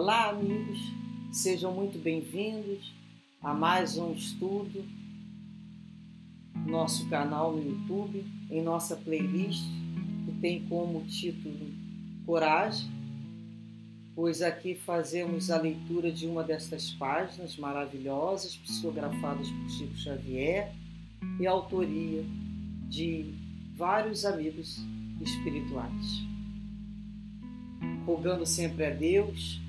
Olá, amigos, sejam muito bem-vindos a mais um estudo no nosso canal no YouTube, em nossa playlist, que tem como título Coragem, pois aqui fazemos a leitura de uma destas páginas maravilhosas, psicografadas por Chico Xavier e autoria de vários amigos espirituais. Rogando sempre a Deus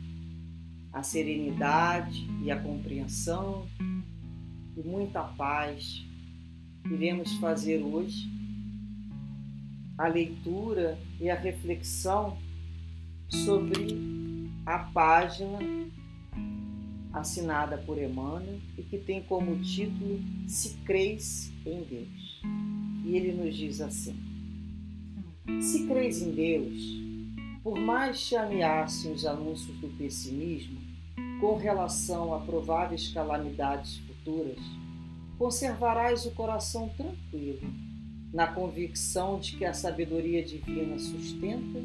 a serenidade e a compreensão e muita paz. Iremos fazer hoje a leitura e a reflexão sobre a página assinada por Emmanuel e que tem como título Se Crês em Deus. E ele nos diz assim: Se crês em Deus, por mais te ameacem os anúncios do pessimismo com relação a prováveis calamidades futuras, conservarás o coração tranquilo, na convicção de que a sabedoria divina sustenta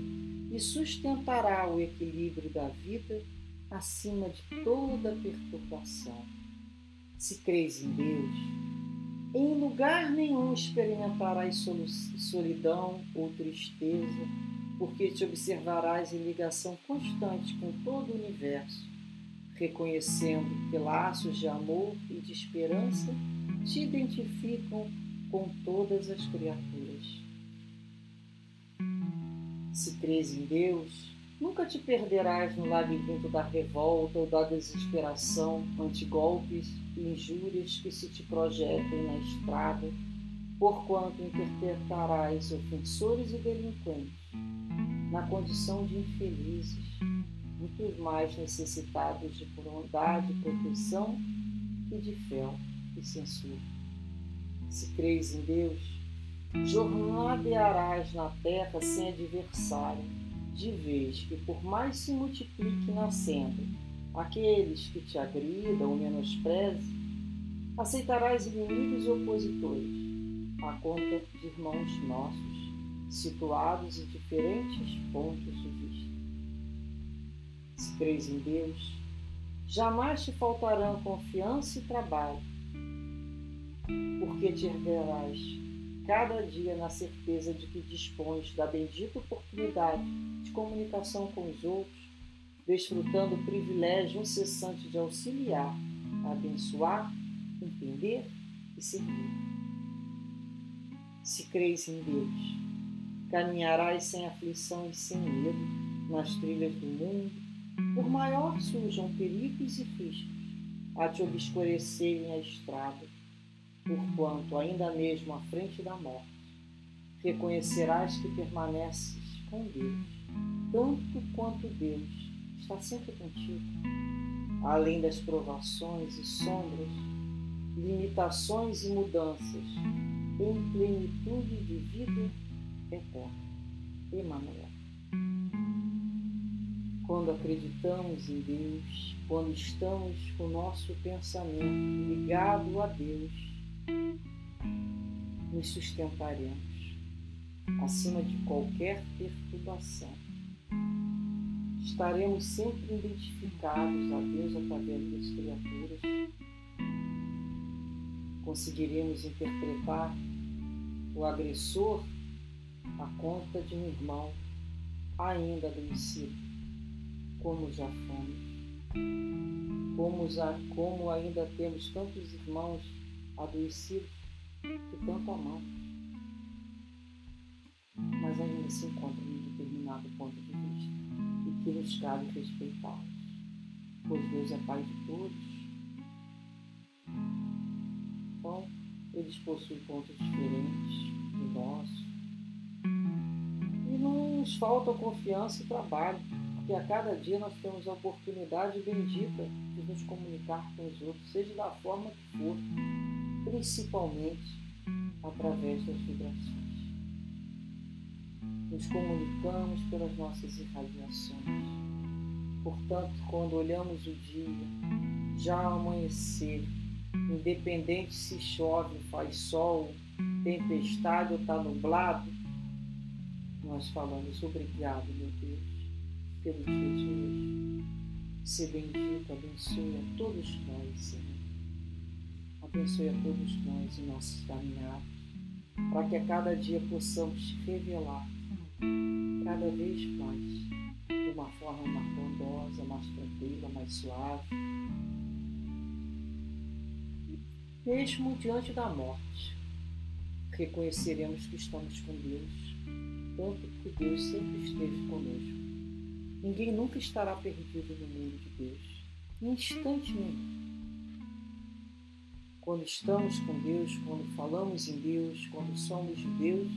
e sustentará o equilíbrio da vida acima de toda perturbação. Se crês em Deus, em lugar nenhum experimentarás solidão ou tristeza porque te observarás em ligação constante com todo o universo, reconhecendo que laços de amor e de esperança te identificam com todas as criaturas. Se crês em Deus, nunca te perderás no labirinto da revolta ou da desesperação ante golpes e injúrias que se te projetem na estrada, porquanto interpretarás ofensores e delinquentes na condição de infelizes, muitos mais necessitados de bondade, proteção e de fé e censura. Se crês em Deus, jornadearás na terra sem adversário, de vez que por mais se multiplique nascendo aqueles que te agridam ou menosprezem, aceitarás inimigos e opositores, à conta de irmãos nossos situados em diferentes pontos de vista. Se crês em Deus, jamais te faltarão confiança e trabalho, porque te erguerás cada dia na certeza de que dispões da bendita oportunidade de comunicação com os outros, desfrutando o privilégio incessante de auxiliar, abençoar, entender e servir. Se crês em Deus, Caminharás sem aflição e sem medo nas trilhas do mundo, por maior surjam perigos e riscos a te obscurecerem a estrada, porquanto, ainda mesmo à frente da morte, reconhecerás que permaneces com Deus, tanto quanto Deus está sempre contigo, além das provações e sombras, limitações e mudanças, em plenitude de vida eterno. Emmanuel. Quando acreditamos em Deus, quando estamos com o nosso pensamento ligado a Deus, nos sustentaremos acima de qualquer perturbação. Estaremos sempre identificados a Deus através das criaturas. Conseguiremos interpretar o agressor a conta de um irmão ainda adoecido, como já fomos. Como, já, como ainda temos tantos irmãos adoecidos que tanto amamos, mas ainda se encontram em determinado ponto de vista e que nos cabe respeitá-los, pois Deus é Pai de todos. Então, eles possuem pontos diferentes do nosso, nos falta confiança e trabalho, porque a cada dia nós temos a oportunidade bendita de nos comunicar com os outros, seja da forma que for, principalmente através das vibrações. Nos comunicamos pelas nossas irradiações. Portanto, quando olhamos o dia, já amanhecer, independente se chove, faz sol, tempestade ou está nublado, nós falamos obrigado, meu Deus, pelo dia de hoje. ser bendito, abençoe a todos nós, Senhor. Abençoe a todos nós em nossos caminhados, para que a cada dia possamos te revelar cada vez mais, de uma forma mais bondosa, mais tranquila, mais suave. Mesmo diante da morte, reconheceremos que estamos com Deus, tanto que Deus sempre esteve conosco. Ninguém nunca estará perdido no mundo de Deus, em instante nenhum. Quando estamos com Deus, quando falamos em Deus, quando somos de Deus,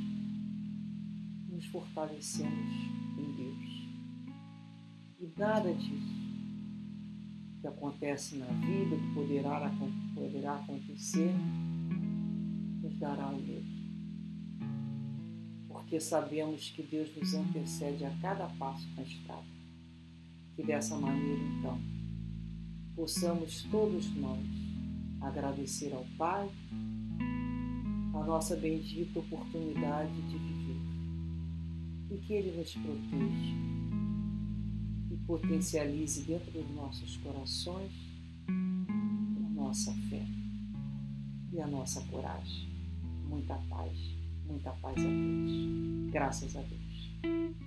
nos fortalecemos em Deus. E nada disso que acontece na vida, que poderá, poderá acontecer, nos dará o medo. Porque sabemos que Deus nos antecede a cada passo na estrada. Que dessa maneira, então, possamos todos nós agradecer ao Pai a nossa bendita oportunidade de viver e que Ele nos proteja e potencialize dentro dos nossos corações a nossa fé e a nossa coragem. Muita paz, muita paz a todos. Graças a Deus.